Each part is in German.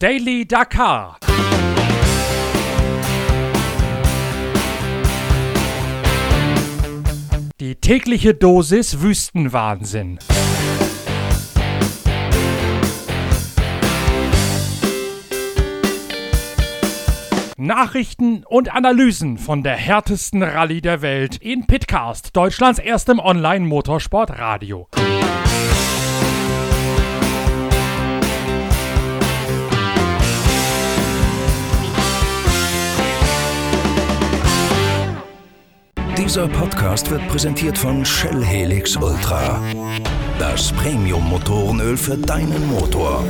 Daily Dakar. Die tägliche Dosis Wüstenwahnsinn. Nachrichten und Analysen von der härtesten Rallye der Welt in Pitcast, Deutschlands erstem Online-Motorsport-Radio. Dieser Podcast wird präsentiert von Shell Helix Ultra. Das Premium-Motorenöl für deinen Motor.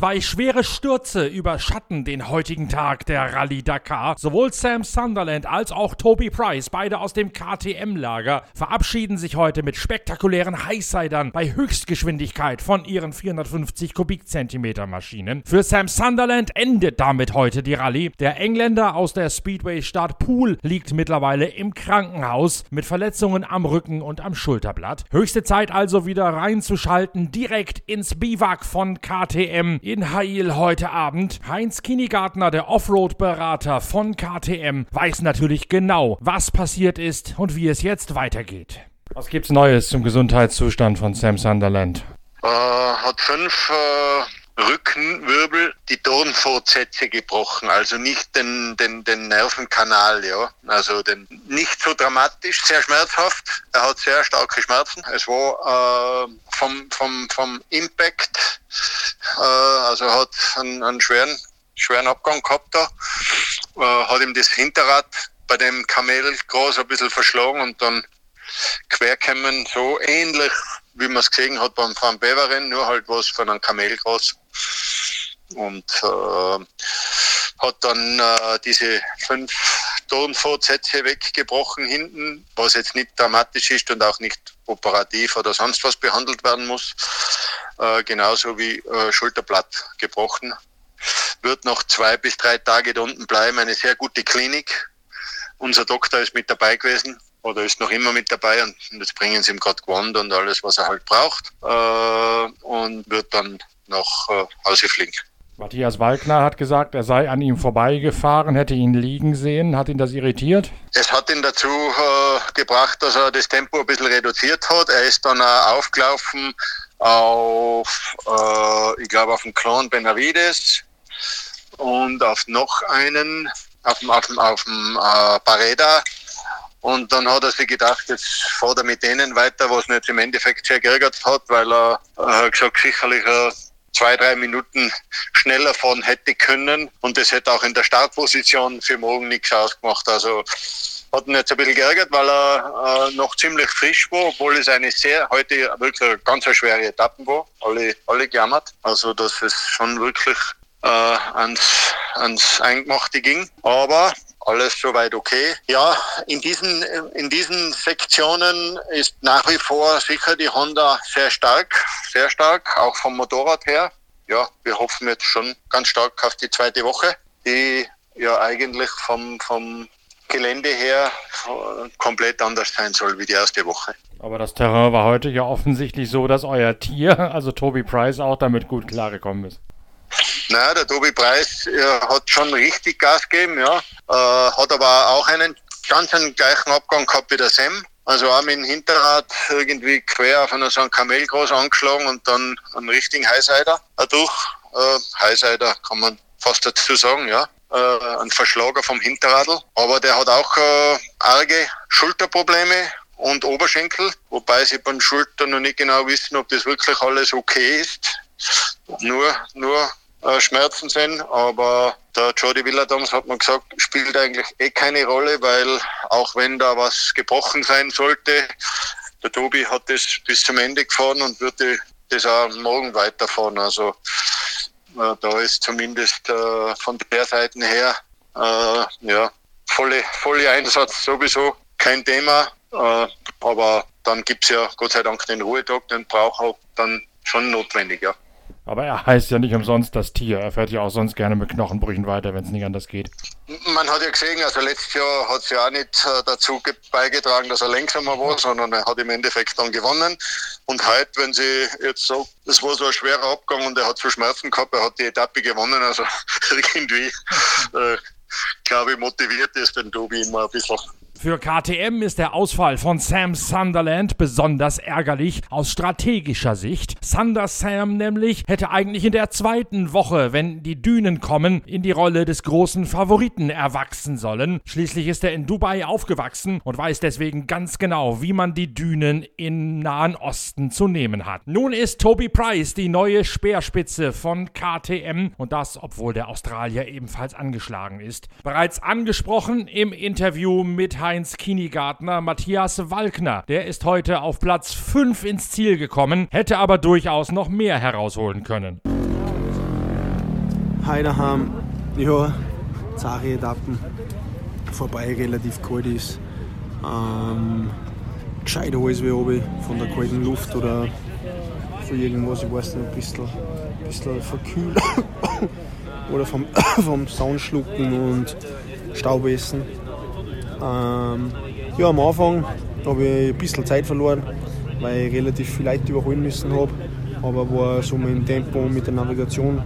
Zwei schwere Stürze überschatten den heutigen Tag der Rallye Dakar. Sowohl Sam Sunderland als auch Toby Price, beide aus dem KTM-Lager, verabschieden sich heute mit spektakulären Highsidern bei Höchstgeschwindigkeit von ihren 450 Kubikzentimeter Maschinen. Für Sam Sunderland endet damit heute die Rallye. Der Engländer aus der Speedway-Stadt Poole liegt mittlerweile im Krankenhaus mit Verletzungen am Rücken und am Schulterblatt. Höchste Zeit also wieder reinzuschalten, direkt ins Biwak von KTM in Hail heute Abend. Heinz Kinigartner, der Offroad-Berater von KTM, weiß natürlich genau, was passiert ist und wie es jetzt weitergeht. Was gibt's Neues zum Gesundheitszustand von Sam Sunderland? Äh, hat fünf äh, Rückenwirbel die Tonfortsätze gebrochen, also nicht den, den, den Nervenkanal, ja. Also den, nicht so dramatisch, sehr schmerzhaft. Er hat sehr starke Schmerzen. Es war äh, vom, vom, vom Impact, äh, also hat einen, einen schweren, schweren Abgang gehabt da, äh, hat ihm das Hinterrad bei dem Kamel groß ein bisschen verschlagen und dann querkämmen, so ähnlich wie man es gesehen hat beim Van Beveren, nur halt was von einem Kamel groß. Und äh, hat dann äh, diese fünf Tonfortsätze weggebrochen hinten, was jetzt nicht dramatisch ist und auch nicht operativ oder sonst was behandelt werden muss. Äh, genauso wie äh, Schulterblatt gebrochen. Wird noch zwei bis drei Tage da unten bleiben. Eine sehr gute Klinik. Unser Doktor ist mit dabei gewesen oder ist noch immer mit dabei und jetzt bringen sie ihm gerade Gewand und alles, was er halt braucht äh, und wird dann nach äh, Hause fliegen. Matthias Walkner hat gesagt, er sei an ihm vorbeigefahren, hätte ihn liegen sehen. Hat ihn das irritiert? Es hat ihn dazu äh, gebracht, dass er das Tempo ein bisschen reduziert hat. Er ist dann auch aufgelaufen auf, äh, ich glaube, auf den Clan Benavides und auf noch einen, auf dem, auf dem, auf dem äh, Pareda. Und dann hat er sich gedacht, jetzt fährt er mit denen weiter, was ihn jetzt im Endeffekt sehr geärgert hat, weil er äh, gesagt, sicherlich äh, zwei, drei Minuten schneller fahren hätte können. Und das hätte auch in der Startposition für morgen nichts ausgemacht. Also hat ihn jetzt ein bisschen geärgert, weil er äh, noch ziemlich frisch war, obwohl es eine sehr, heute wirklich eine ganz schwere Etappen war. Alle, alle gejammert. Also, dass es schon wirklich äh, ans, ans Eingemachte ging. Aber alles soweit okay. Ja, in diesen, in diesen Sektionen ist nach wie vor sicher die Honda sehr stark, sehr stark, auch vom Motorrad her. Ja, wir hoffen jetzt schon ganz stark auf die zweite Woche, die ja eigentlich vom, vom Gelände her komplett anders sein soll wie die erste Woche. Aber das Terrain war heute ja offensichtlich so, dass euer Tier, also Toby Price, auch damit gut klargekommen ist. Na, der Tobi Preis äh, hat schon richtig Gas gegeben, ja. Äh, hat aber auch einen ganz einen gleichen Abgang gehabt wie der Sam. Also auch mit dem Hinterrad irgendwie quer auf einer so einem Kamel groß angeschlagen und dann einen richtigen Highsider durch. Äh, Highsider kann man fast dazu sagen, ja. Äh, ein Verschlager vom Hinterradl. Aber der hat auch äh, arge Schulterprobleme und Oberschenkel, wobei sie beim Schulter noch nicht genau wissen, ob das wirklich alles okay ist. Nur, nur Schmerzen sind, aber der Jody Villadams hat mir gesagt, spielt eigentlich eh keine Rolle, weil auch wenn da was gebrochen sein sollte, der Tobi hat das bis zum Ende gefahren und würde das auch morgen weiterfahren. Also äh, da ist zumindest äh, von der Seite her äh, ja, volle, volle Einsatz sowieso kein Thema. Äh, aber dann gibt es ja Gott sei Dank den Ruhetag, den braucht auch dann schon notwendig, ja. Aber er heißt ja nicht umsonst das Tier. Er fährt ja auch sonst gerne mit Knochenbrüchen weiter, wenn es nicht anders geht. Man hat ja gesehen, also letztes Jahr hat es ja auch nicht äh, dazu beigetragen, dass er langsamer war, sondern er hat im Endeffekt dann gewonnen. Und heute, wenn sie jetzt sagt, es war so ein schwerer Abgang und er hat so Schmerzen gehabt, er hat die Etappe gewonnen, also irgendwie, äh, glaube ich, motiviert ist den Tobi immer ein bisschen. Für KTM ist der Ausfall von Sam Sunderland besonders ärgerlich aus strategischer Sicht. Thunder Sam nämlich hätte eigentlich in der zweiten Woche, wenn die Dünen kommen, in die Rolle des großen Favoriten erwachsen sollen. Schließlich ist er in Dubai aufgewachsen und weiß deswegen ganz genau, wie man die Dünen im Nahen Osten zu nehmen hat. Nun ist Toby Price die neue Speerspitze von KTM und das, obwohl der Australier ebenfalls angeschlagen ist. Bereits angesprochen im Interview mit Heinz Kinigartner Matthias Walkner. Der ist heute auf Platz 5 ins Ziel gekommen, hätte aber durchaus noch mehr herausholen können. Heute ja zache Etappen vorbei, relativ kalt ist. Ähm, gescheit alles wie oben von der kalten Luft oder von irgendwas, ich weiß nicht, ein bisschen, ein bisschen verkühlt oder vom, vom Soundschlucken und Staubessen. Ähm, ja, am Anfang habe ich ein bisschen Zeit verloren, weil ich relativ viele Leute überholen müssen habe. Aber war so mit Tempo mit der Navigation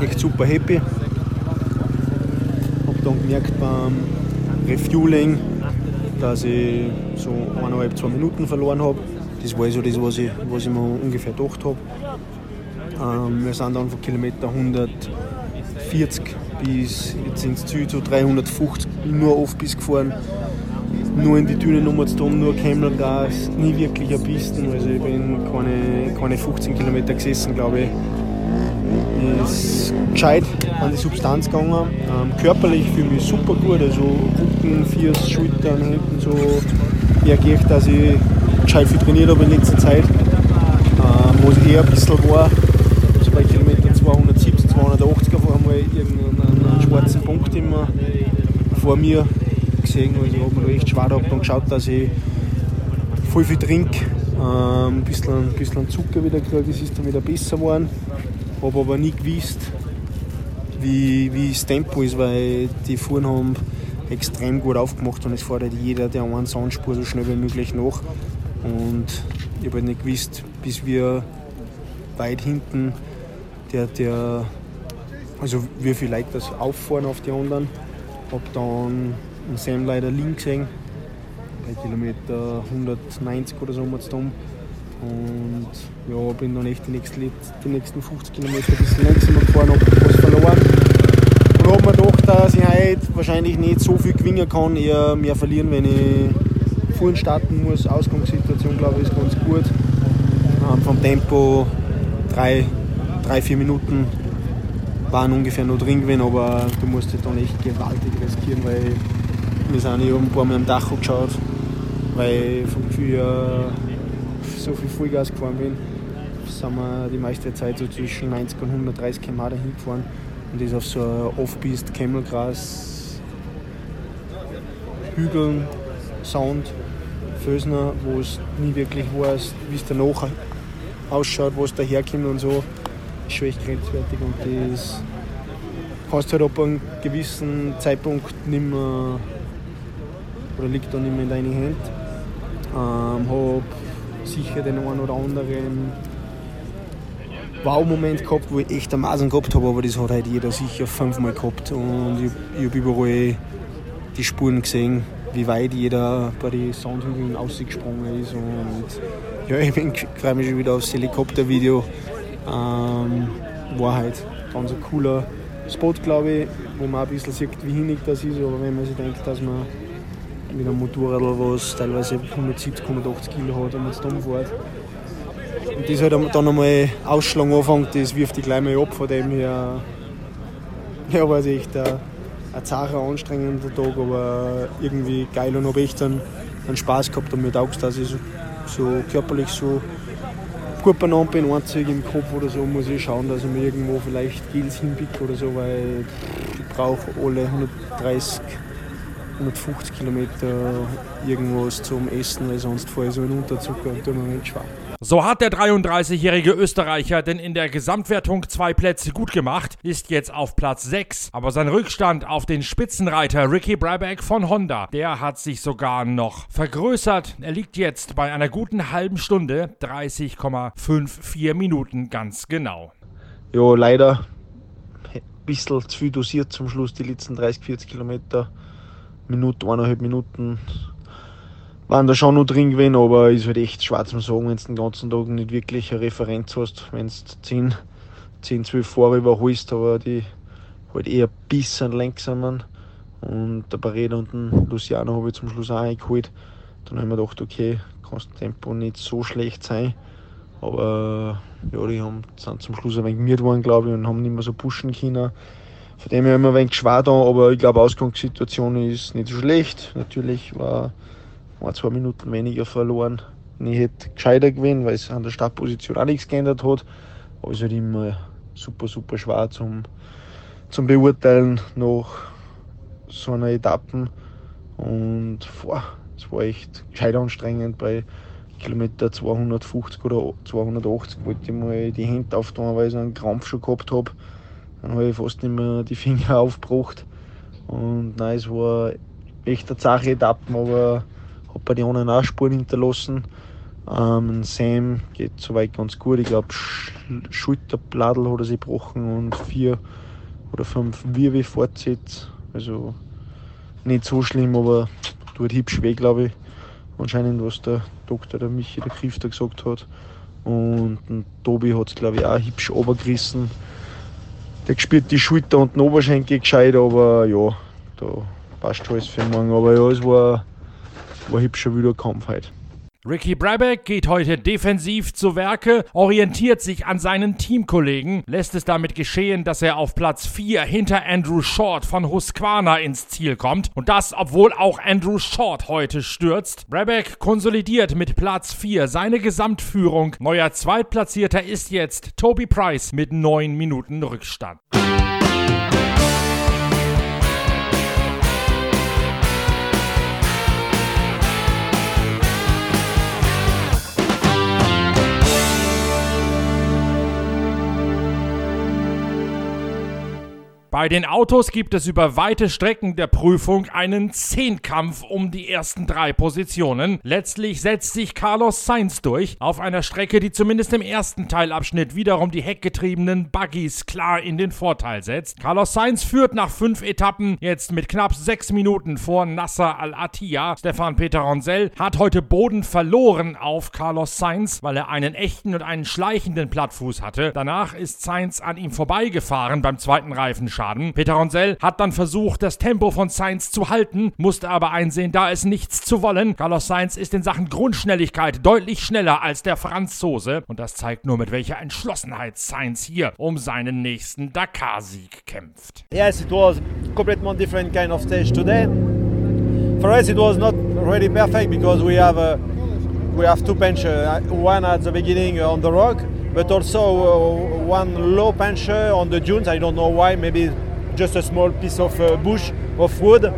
echt super happy. Habe dann gemerkt beim Refueling, dass ich so eineinhalb, zwei Minuten verloren habe. Das war so das, was ich, was ich mir ungefähr gedacht habe. Ähm, wir sind dann von Kilometer 140 bis jetzt ins Ziel zu 350 nur auf bis gefahren. Nur in die Düne Nummer zu tun, nur Kämmelgas, nie wirklich ein Pisten. Also ich bin keine, keine 15 Kilometer gesessen, glaube ich. Ist gescheit an die Substanz gegangen. Ähm, körperlich fühle ich mich super gut, also Rücken, Fiers, Schultern, Händen so. Merke ich, dass ich gescheit viel trainiert habe in letzter Zeit. Ähm, wo es eher ein bisschen war, so bei Kilometer 270, 280 auf einmal irgendeinen schwarzen Punkt immer vor mir gesehen. Also ich habe mir echt schwer gehabt und geschaut, dass ich voll viel trinke, ähm, ein bisschen, ein bisschen Zucker wieder gekriegt, es ist dann wieder besser geworden. Habe aber nie gewusst, wie, wie das Tempo ist, weil die Fuhren haben extrem gut aufgemacht und es fährt halt jeder der einen Soundspur so schnell wie möglich nach. Und ich habe halt nicht gewusst, bis wir weit hinten der, der also wie viele Leute das auffahren auf die anderen. Hab dann einen Sam leider links gesehen, bei Kilometer 190 oder so haben wir Und ja, bin dann echt die nächsten, die nächsten 50 Kilometer ein bisschen langsamer gefahren, hab was verloren. Und hab mir gedacht, dass ich heute wahrscheinlich nicht so viel gewinnen kann, eher mehr verlieren, wenn ich vorhin starten muss. Ausgangssituation glaube ich ist ganz gut. Vom Tempo 3, 4 Minuten waren ungefähr noch drin gewesen, aber du musst dich dann echt gewaltig riskieren, weil wir sind ja ein paar Mal am Dach geschaut, weil vom Gefühl her so viel Vollgas gefahren bin. sind wir die meiste Zeit so zwischen 90 und 130 km dahin gefahren und das auf so Off-Pist, Kemmelgras, Hügeln, Sound, Fösner, wo es nie wirklich weiß, wie es danach ausschaut, wo es daherkommt und so ist schon grenzwertig und das kannst du halt ab einem gewissen Zeitpunkt nicht mehr oder liegt dann nicht mehr in deinen Händen. Ähm, habe sicher den einen oder anderen Wow-Moment gehabt, wo ich echt am Masen gehabt habe, aber das hat halt jeder sicher fünfmal gehabt. Und ich, ich habe überall die Spuren gesehen, wie weit jeder bei den Soundhügeln ausgesprungen ist. Und ja, ich freue mich schon wieder aufs Helikoptervideo ähm, war halt ganz ein cooler Spot, glaube ich, wo man ein bisschen sieht, wie hinig das ist. Aber wenn man sich denkt, dass man mit einem Motorrad, was teilweise 170, 180 Kilo hat und man es dumm fährt. Und das halt dann einmal Ausschlag anfängt, das wirft die gleich mal ab. Von dem her ja, war es echt ein, zacher, anstrengender Tag, aber irgendwie geil und habe echt einen, einen Spaß gehabt und mir taugt dass ich so, so körperlich so gut benannt bin, einzig im Kopf oder so, muss ich schauen, dass ich mir irgendwo vielleicht Gels hinpicke oder so, weil ich brauche alle 130 150 Kilometer irgendwas zum Essen, weil sonst fahre ich so in Unterzucker und tue mir nicht schwer. So hat der 33-jährige Österreicher denn in der Gesamtwertung zwei Plätze gut gemacht, ist jetzt auf Platz 6. Aber sein Rückstand auf den Spitzenreiter Ricky Brabeck von Honda, der hat sich sogar noch vergrößert. Er liegt jetzt bei einer guten halben Stunde, 30,54 Minuten ganz genau. Ja, leider ein bisschen zu viel dosiert zum Schluss, die letzten 30, 40 Kilometer. Minute, eineinhalb Minuten waren da schon noch drin gewesen, aber ist halt echt schwer zu sagen, wenn du den ganzen Tag nicht wirklich eine Referenz hast, wenn du 10, 10 12 Fahrer überholst, aber die halt eher ein bisschen langsamer. Und der Barreda und den Luciano habe ich zum Schluss auch eingeholt. Dann haben wir gedacht, okay, kann das Tempo nicht so schlecht sein. Aber ja, die haben, sind zum Schluss ein wenig gemüht worden, glaube ich, und haben nicht mehr so pushen können. Von dem her wir ein wenig da, aber ich glaube, Ausgangssituation ist nicht so schlecht. Natürlich war ein, zwei Minuten weniger verloren. Ich hätte gescheiter gewinnen, weil es an der Startposition auch nichts geändert hat. Aber es ist halt immer super, super schwer zum, zum Beurteilen nach so einer Etappe. Und es war echt gescheit anstrengend bei Kilometer 250 oder 280 wollte ich mal die Hände auftun, weil ich so einen Krampf schon gehabt habe. Dann habe ich fast nicht mehr die Finger aufgebracht. Und nein, es war echt eine zache Etappe, aber habe bei den anderen auch Spuren hinterlassen. Ähm, Sam geht soweit ganz gut. Ich glaube, Sch Schulterbladel hat er sich gebrochen und vier oder fünf Wirbelfortsätze. Also nicht so schlimm, aber tut hübsch weh, glaube ich. Anscheinend, was der Doktor, der Michi, der da gesagt hat. Und Tobi hat es, glaube ich, auch hübsch runtergerissen. Der spürt die Schulter und den Oberschenkel gescheit, aber ja, da passt alles für morgen. Aber ja, es war war hübscher wieder Kampf heute. Ricky Brabeck geht heute defensiv zu Werke, orientiert sich an seinen Teamkollegen, lässt es damit geschehen, dass er auf Platz 4 hinter Andrew Short von Husqvarna ins Ziel kommt. Und das, obwohl auch Andrew Short heute stürzt. Brabeck konsolidiert mit Platz 4 seine Gesamtführung. Neuer Zweitplatzierter ist jetzt Toby Price mit 9 Minuten Rückstand. Bei den Autos gibt es über weite Strecken der Prüfung einen Zehnkampf um die ersten drei Positionen. Letztlich setzt sich Carlos Sainz durch auf einer Strecke, die zumindest im ersten Teilabschnitt wiederum die heckgetriebenen Buggies klar in den Vorteil setzt. Carlos Sainz führt nach fünf Etappen jetzt mit knapp sechs Minuten vor Nasser Al-Attiyah. Stefan Peter Ronsell hat heute Boden verloren auf Carlos Sainz, weil er einen echten und einen schleichenden Plattfuß hatte. Danach ist Sainz an ihm vorbeigefahren beim zweiten Reifenschaden. Schaden. Peter Ronsell hat dann versucht, das Tempo von Sainz zu halten, musste aber einsehen, da es nichts zu wollen. Carlos Sainz ist in Sachen Grundschnelligkeit deutlich schneller als der Franzose und das zeigt nur, mit welcher Entschlossenheit Sainz hier um seinen nächsten Dakar-Sieg kämpft. Yes, it was completely different kind of stage today. For us, it was not really perfect because we have a, we have two punches, one at the beginning on the rock but also uh, one low puncher on the dunes. I don't know why, maybe just a small piece of uh, bush of wood.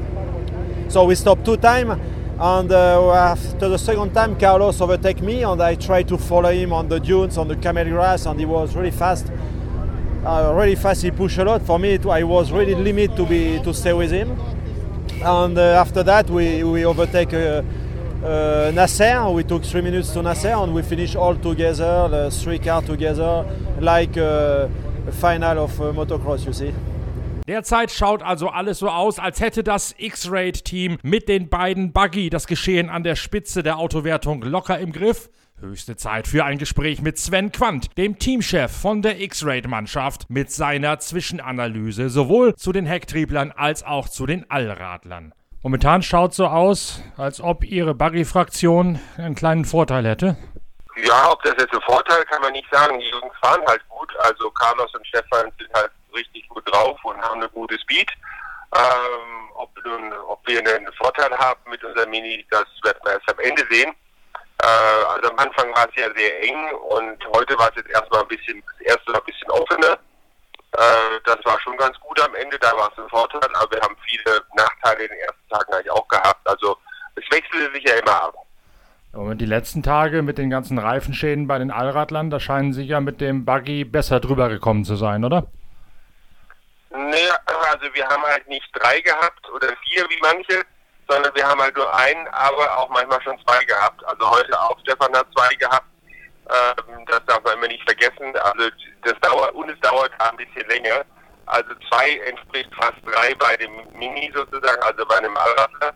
So we stopped two times, and uh, after the second time, Carlos overtake me, and I tried to follow him on the dunes, on the camel grass, and he was really fast. Uh, really fast, he pushed a lot. For me, it, I was really limit to be to stay with him. And uh, after that, we we overtake uh, Nasser. We took three minutes to Nasser and we finished all together, the three cars together, like uh, a final of uh, motocross, you see. Derzeit schaut also alles so aus, als hätte das X-Raid-Team mit den beiden Buggy das Geschehen an der Spitze der Autowertung locker im Griff. Höchste Zeit für ein Gespräch mit Sven Quandt, dem Teamchef von der X-Raid-Mannschaft, mit seiner Zwischenanalyse sowohl zu den Hecktrieblern als auch zu den Allradlern. Momentan schaut so aus, als ob Ihre Buggy-Fraktion einen kleinen Vorteil hätte. Ja, ob das jetzt ein Vorteil kann man nicht sagen. Die Jungs fahren halt gut. Also Carlos und Stefan sind halt richtig gut drauf und haben eine gute Speed. Ähm, ob, nun, ob wir einen Vorteil haben mit unserem Mini, das werden wir erst am Ende sehen. Äh, also am Anfang war es ja sehr eng und heute war es jetzt erstmal ein bisschen, erste ein bisschen offener. Äh, das war schon ganz gut am Ende, da war es ein Vorteil, aber wir haben viele Nachteile in den ersten Tagen eigentlich auch gehabt. Also es wechselte sich ja immer ab. Und die letzten Tage mit den ganzen Reifenschäden bei den Allradlern, da scheinen Sie ja mit dem Buggy besser drüber gekommen zu sein, oder? Nee, also wir haben halt nicht drei gehabt oder vier wie manche, sondern wir haben halt nur einen, aber auch manchmal schon zwei gehabt. Also heute auch Stefan hat zwei gehabt. Ähm, das darf man immer nicht vergessen. Also das dauert und es dauert ein bisschen länger. Also zwei entspricht fast drei bei dem Mini sozusagen, also bei einem Allradler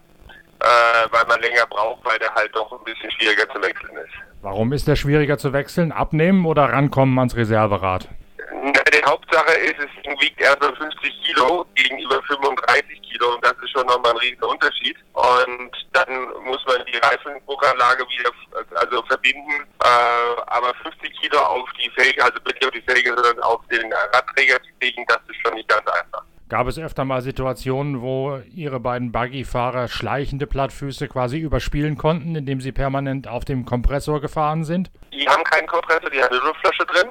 äh, weil man länger braucht, weil der halt doch ein bisschen schwieriger zu wechseln ist. Warum ist der schwieriger zu wechseln? Abnehmen oder rankommen ans Reserverad? Die Hauptsache ist, es wiegt erst mal 50 Kilo gegenüber 35 Kilo und das ist schon nochmal ein riesiger Unterschied. Und dann muss man die Reifendruckanlage wieder also verbinden. Äh, aber 50 Kilo auf die Felge, also bitte auf die Felge, sondern auf den Radträger zu kriegen, das ist schon nicht ganz einfach. Gab es öfter mal Situationen, wo Ihre beiden Buggy-Fahrer schleichende Plattfüße quasi überspielen konnten, indem sie permanent auf dem Kompressor gefahren sind? Die haben keinen Kompressor, die haben eine Luftflasche drin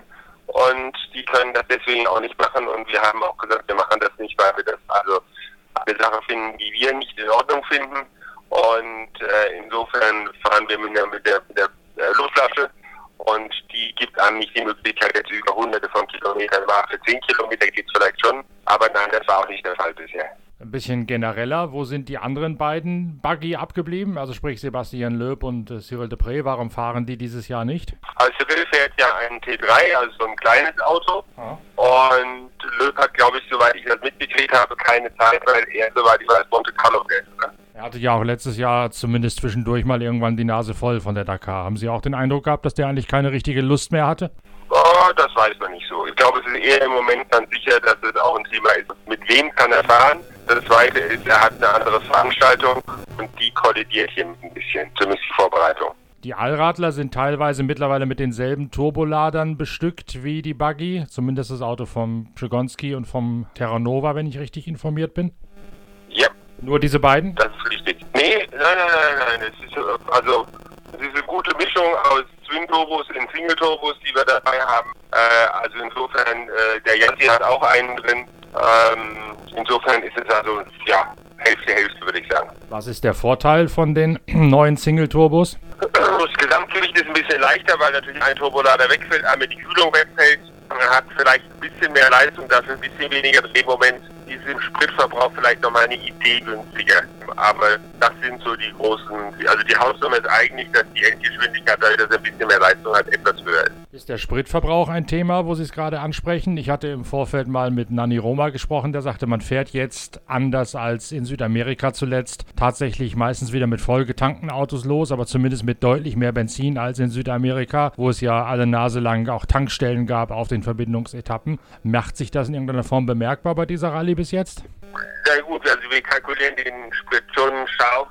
und die können das deswegen auch nicht machen und wir haben auch gesagt, wir machen das nicht, weil wir das also eine Sache finden, die wir nicht in Ordnung finden und äh, insofern fahren wir mit der, mit der, mit der Luftflasche und die gibt einem nicht die Möglichkeit, jetzt über hunderte von Kilometern war. Für zehn Kilometer geht es vielleicht schon, aber nein, das war auch nicht der Fall bisher. Ein bisschen genereller, wo sind die anderen beiden Buggy abgeblieben? Also sprich Sebastian Löb und äh, Cyril Depré, warum fahren die dieses Jahr nicht? Also Cyril fährt ja einen T3, also so ein kleines Auto. Ah. Und Löb hat, glaube ich, soweit ich das mitgekriegt habe, keine Zeit, weil er, soweit ich weiß, Monte Carlo fährt. Ne? Er hatte ja auch letztes Jahr zumindest zwischendurch mal irgendwann die Nase voll von der Dakar. Haben Sie auch den Eindruck gehabt, dass der eigentlich keine richtige Lust mehr hatte? Oh, das weiß man nicht so. Ich glaube, es ist eher im Moment ganz sicher, dass es auch ein Thema ist. Mit wem kann er fahren? Das Zweite ist, er hat eine andere Veranstaltung und die kollidiert hier ein bisschen, zumindest die Vorbereitung. Die Allradler sind teilweise mittlerweile mit denselben Turboladern bestückt wie die Buggy, zumindest das Auto vom Przegonski und vom Terranova, wenn ich richtig informiert bin. Ja. Nur diese beiden? Das ist richtig. Nee, nein, nein, nein, nein. Es ist, also, es ist eine gute Mischung aus Twin-Turbos in Single-Turbos, die wir dabei haben. Äh, also insofern, äh, der Yanti hat auch einen drin. Ähm, insofern ist es also, ja, Hälfte, Hälfte, würde ich sagen. Was ist der Vorteil von den neuen Single-Turbos? Das Gesamtgewicht ist ein bisschen leichter, weil natürlich ein Turbolader wegfällt, einmal die Kühlung wegfällt. Man hat vielleicht ein bisschen mehr Leistung, dafür ein bisschen weniger Drehmoment ist im Spritverbrauch vielleicht nochmal eine Idee günstiger. Aber das sind so die großen, also die Hausnummer ist eigentlich, dass die Endgeschwindigkeit, dadurch, dass er ein bisschen mehr Leistung hat, etwas höher ist. Ist der Spritverbrauch ein Thema, wo Sie es gerade ansprechen? Ich hatte im Vorfeld mal mit Nani Roma gesprochen, der sagte, man fährt jetzt anders als in Südamerika zuletzt tatsächlich meistens wieder mit vollgetankten Autos los, aber zumindest mit deutlich mehr Benzin als in Südamerika, wo es ja alle Nase lang auch Tankstellen gab auf den Verbindungsetappen. Macht sich das in irgendeiner Form bemerkbar bei dieser Rallye bis jetzt? Sehr gut, also wir kalkulieren den Sprit schon scharf,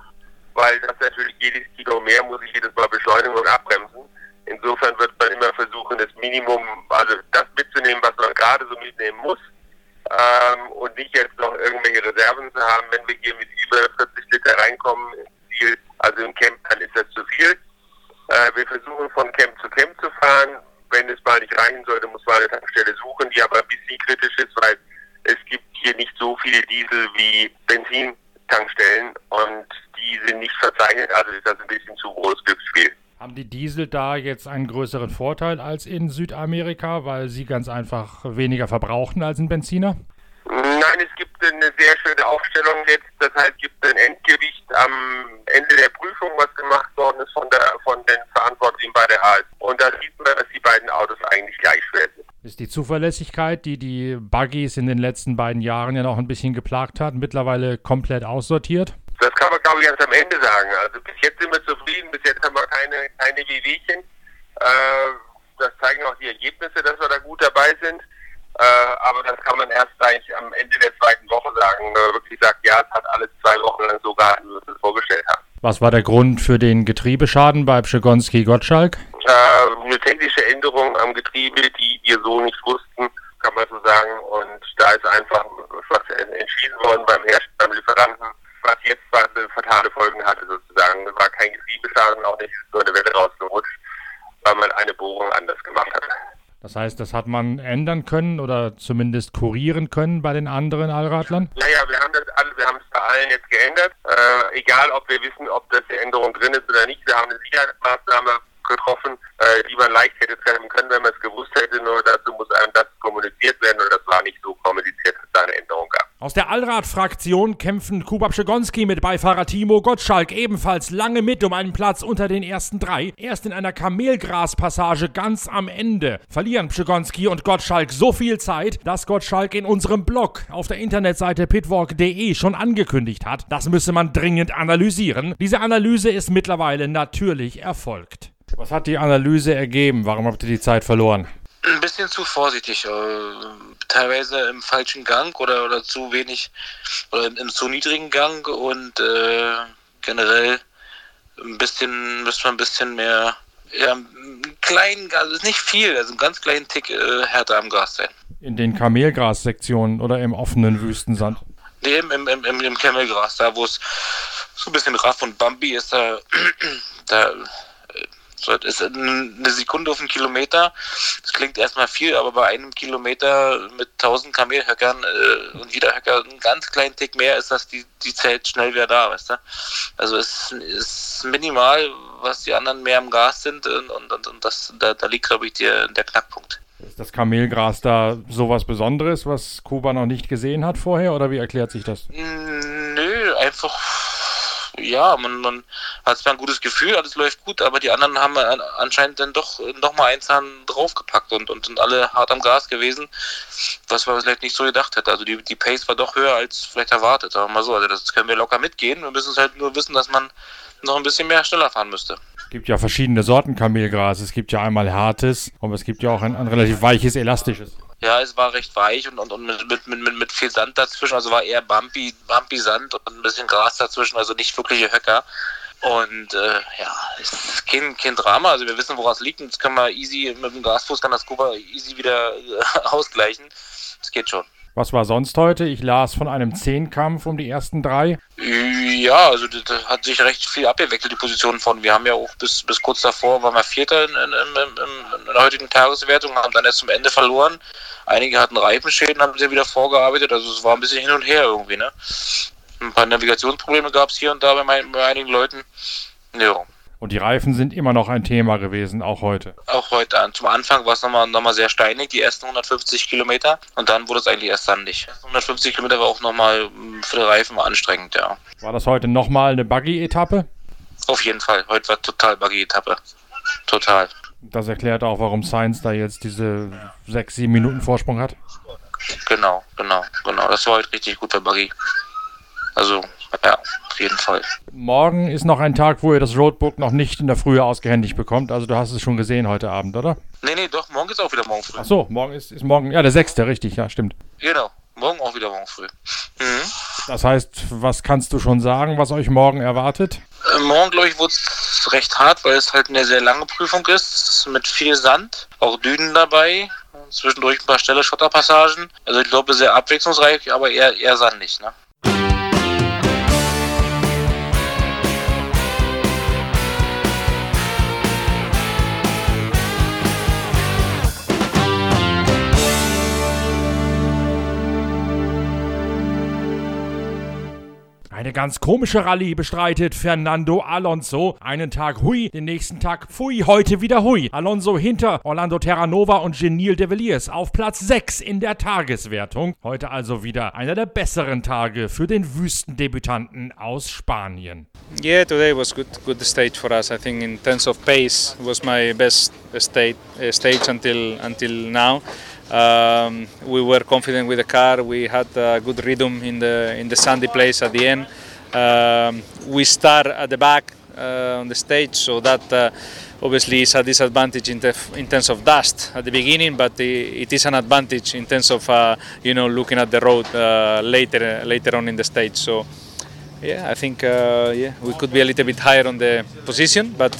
weil das natürlich jedes Kilo mehr muss ich jedes Mal beschleunigen und abbremsen. Insofern wird man immer versuchen, das Minimum, also das mitzunehmen, was man gerade so mitnehmen muss. Ähm, und nicht jetzt noch irgendwelche Reserven zu haben, wenn wir hier mit über 40 Liter reinkommen also im Camp, dann ist das zu viel. Äh, wir versuchen von Camp zu Camp zu fahren. Wenn es mal nicht reichen sollte, muss man eine Tankstelle suchen, die aber ein bisschen kritisch ist, weil es gibt hier nicht so viele Diesel wie Benzintankstellen und die sind nicht verzeichnet, also ist das ein bisschen zu großes Glücksspiel. Haben die Diesel da jetzt einen größeren Vorteil als in Südamerika, weil sie ganz einfach weniger verbrauchen als ein Benziner? Nein, es gibt eine sehr schöne Aufstellung jetzt. Das heißt, es gibt ein Endgewicht am Ende der Prüfung, was gemacht worden ist von, der, von den Verantwortlichen bei der AS. Und da sieht man, dass die beiden Autos eigentlich gleich schwer sind. Ist die Zuverlässigkeit, die die Buggies in den letzten beiden Jahren ja noch ein bisschen geplagt hat, mittlerweile komplett aussortiert? Das kann man, glaube ich, erst am Ende sagen. Also bis jetzt sind wir zufrieden, bis jetzt haben wir keine, keine Wehwehchen. Äh, das zeigen auch die Ergebnisse, dass wir da gut dabei sind. Äh, aber das kann man erst eigentlich am Ende der zweiten Woche sagen, wenn man wirklich sagt, ja, es hat alles zwei Wochen lang so gehalten, wie wir es vorgestellt haben. Was war der Grund für den Getriebeschaden bei Pschegonski-Gottschalk? Äh, eine technische Änderung am Getriebe, die wir so nicht wussten, kann man so sagen. Und da ist einfach was entschieden worden beim Hersteller, beim Lieferanten, was jetzt was fatale Folgen hatte sozusagen. Es war kein Getriebeschaden, auch nicht so eine Welle rausgerutscht, weil man eine Bohrung anders gemacht hat. Das heißt, das hat man ändern können oder zumindest kurieren können bei den anderen Allradlern? Naja, wir haben das alle, wir haben es bei allen jetzt geändert. Äh, egal, ob wir wissen, ob das eine Änderung drin ist oder nicht. Wir haben eine Sicherheitsmaßnahme getroffen, äh, die man leicht hätte treffen können, wenn man es gewusst hätte. Nur dazu muss einem das kommuniziert werden und das war nicht so kommuniziert, dass es da eine Änderung gab. Aus der Allrad-Fraktion kämpfen Kuba Pszegonski mit Beifahrer Timo Gottschalk ebenfalls lange mit um einen Platz unter den ersten drei. Erst in einer Kamelgras-Passage ganz am Ende verlieren Pszegonski und Gottschalk so viel Zeit, dass Gottschalk in unserem Blog auf der Internetseite pitwalk.de schon angekündigt hat. Das müsse man dringend analysieren. Diese Analyse ist mittlerweile natürlich erfolgt. Was hat die Analyse ergeben? Warum habt ihr die Zeit verloren? Ein bisschen zu vorsichtig. Äh, teilweise im falschen Gang oder, oder zu wenig oder im, im zu niedrigen Gang und äh, generell ein bisschen, müsste man ein bisschen mehr, ja, einen kleinen, also nicht viel, also einen ganz kleinen Tick äh, härter am Gas sein. In den Kamelgras-Sektionen oder im offenen Wüstensand? Nee, im, im, im, im Camelgras, da wo es so ein bisschen raff und bumpy ist, da, da das ist eine Sekunde auf einen Kilometer. Das klingt erstmal viel, aber bei einem Kilometer mit 1000 Kamelhöckern äh, und jeder Höcker einen ganz kleinen Tick mehr ist das, die, die zählt schnell wieder da, weißt du? Also es ist minimal, was die anderen mehr im Gas sind und, und, und das, da, da liegt, glaube ich, der, der Knackpunkt. Ist das Kamelgras da sowas Besonderes, was Kuba noch nicht gesehen hat vorher oder wie erklärt sich das? Nö, einfach ja, man, man hat zwar ein gutes Gefühl, alles läuft gut, aber die anderen haben anscheinend dann doch nochmal einen Zahn draufgepackt und, und sind alle hart am Gas gewesen, was man vielleicht nicht so gedacht hätte. Also die, die Pace war doch höher als vielleicht erwartet, aber mal so. Also das können wir locker mitgehen. Wir müssen es halt nur wissen, dass man noch ein bisschen mehr schneller fahren müsste. Es gibt ja verschiedene Sorten Kamelgras. Es gibt ja einmal hartes, aber es gibt ja auch ein, ein relativ weiches, elastisches. Ja, es war recht weich und, und, und mit, mit, mit, mit viel Sand dazwischen. Also war eher bumpy, bumpy Sand und ein bisschen Gras dazwischen, also nicht wirkliche Höcker. Und äh, ja, es ist kein, kein Drama. Also wir wissen, woran es liegt. Und das können wir easy mit dem Gasfuß kann das Kuba easy wieder äh, ausgleichen. Das geht schon. Was war sonst heute? Ich las von einem Zehnkampf um die ersten drei. Ja, also das hat sich recht viel abgewechselt, die Positionen von. Wir haben ja auch bis, bis kurz davor, waren wir Vierter in, in, in, in der heutigen Tageswertung, haben dann erst zum Ende verloren. Einige hatten Reifenschäden, haben sie wieder vorgearbeitet, also es war ein bisschen hin und her irgendwie, ne? Ein paar Navigationsprobleme gab es hier und da bei, mein, bei einigen Leuten. Ja. Und die Reifen sind immer noch ein Thema gewesen, auch heute. Auch heute. Zum Anfang war es nochmal noch mal sehr steinig, die ersten 150 Kilometer. Und dann wurde es eigentlich erst sandig. 150 Kilometer war auch nochmal hm, für die Reifen anstrengend, ja. War das heute nochmal eine Buggy-Etappe? Auf jeden Fall. Heute war total Buggy-Etappe. Total. Das erklärt auch, warum Sainz da jetzt diese 6, 7 Minuten Vorsprung hat. Genau, genau, genau. Das war heute richtig gut für Buggy. Also, ja, auf jeden Fall. Morgen ist noch ein Tag, wo ihr das Roadbook noch nicht in der Frühe ausgehändigt bekommt. Also du hast es schon gesehen heute Abend, oder? Nee, nee, doch, morgen ist auch wieder morgen früh. Ach so, morgen ist, ist morgen, ja, der 6. richtig, ja, stimmt. Genau, morgen auch wieder morgen früh. Mhm. Das heißt, was kannst du schon sagen, was euch morgen erwartet? Äh, morgen, glaube ich, wird es recht hart, weil es halt eine sehr lange Prüfung ist, mit viel Sand, auch Dünen dabei, zwischendurch ein paar Stelle Schotterpassagen. Also ich glaube, sehr abwechslungsreich, aber eher, eher sandig, ne? Eine ganz komische Rallye bestreitet Fernando Alonso. Einen Tag hui, den nächsten Tag pfui, heute wieder hui. Alonso hinter Orlando Terranova und Genil de Villiers auf Platz 6 in der Tageswertung. Heute also wieder einer der besseren Tage für den Wüstendebütanten aus Spanien. Yeah, today was good good stage for us. I think in terms of pace was my best state, uh, stage until until now. Um, we were confident with the car. We had a good rhythm in the in the sandy place at the end. Um, we start at the back uh, on the stage, so that uh, obviously is a disadvantage in, in, terms of dust at the beginning, but it is an advantage in terms of uh, you know looking at the road uh, later later on in the stage. So yeah, I think uh, yeah we could be a little bit higher on the position, but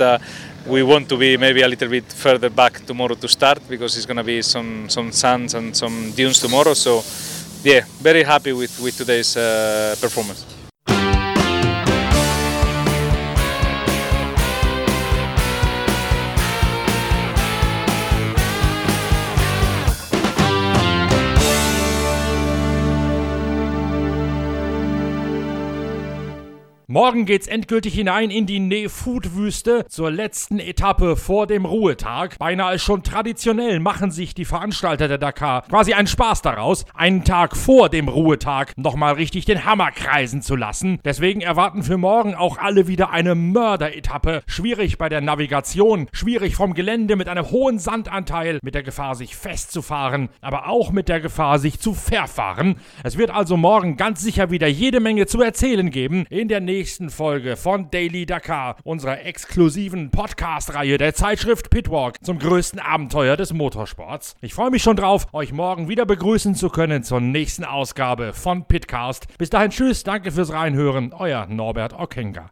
we want to be maybe a little bit further back tomorrow to start because it's going to be some some sands and some dunes tomorrow. So yeah, very happy with with today's uh, performance. Morgen geht's endgültig hinein in die Nefut-Wüste zur letzten Etappe vor dem Ruhetag. Beinahe schon traditionell machen sich die Veranstalter der Dakar quasi einen Spaß daraus, einen Tag vor dem Ruhetag nochmal richtig den Hammer kreisen zu lassen. Deswegen erwarten für morgen auch alle wieder eine Mörderetappe. Schwierig bei der Navigation, schwierig vom Gelände mit einem hohen Sandanteil, mit der Gefahr, sich festzufahren, aber auch mit der Gefahr, sich zu verfahren. Es wird also morgen ganz sicher wieder jede Menge zu erzählen geben in der nächsten nächsten Folge von Daily Dakar, unserer exklusiven Podcast-Reihe der Zeitschrift Pitwalk zum größten Abenteuer des Motorsports. Ich freue mich schon drauf, euch morgen wieder begrüßen zu können zur nächsten Ausgabe von Pitcast. Bis dahin, tschüss, danke fürs Reinhören, euer Norbert Okenga.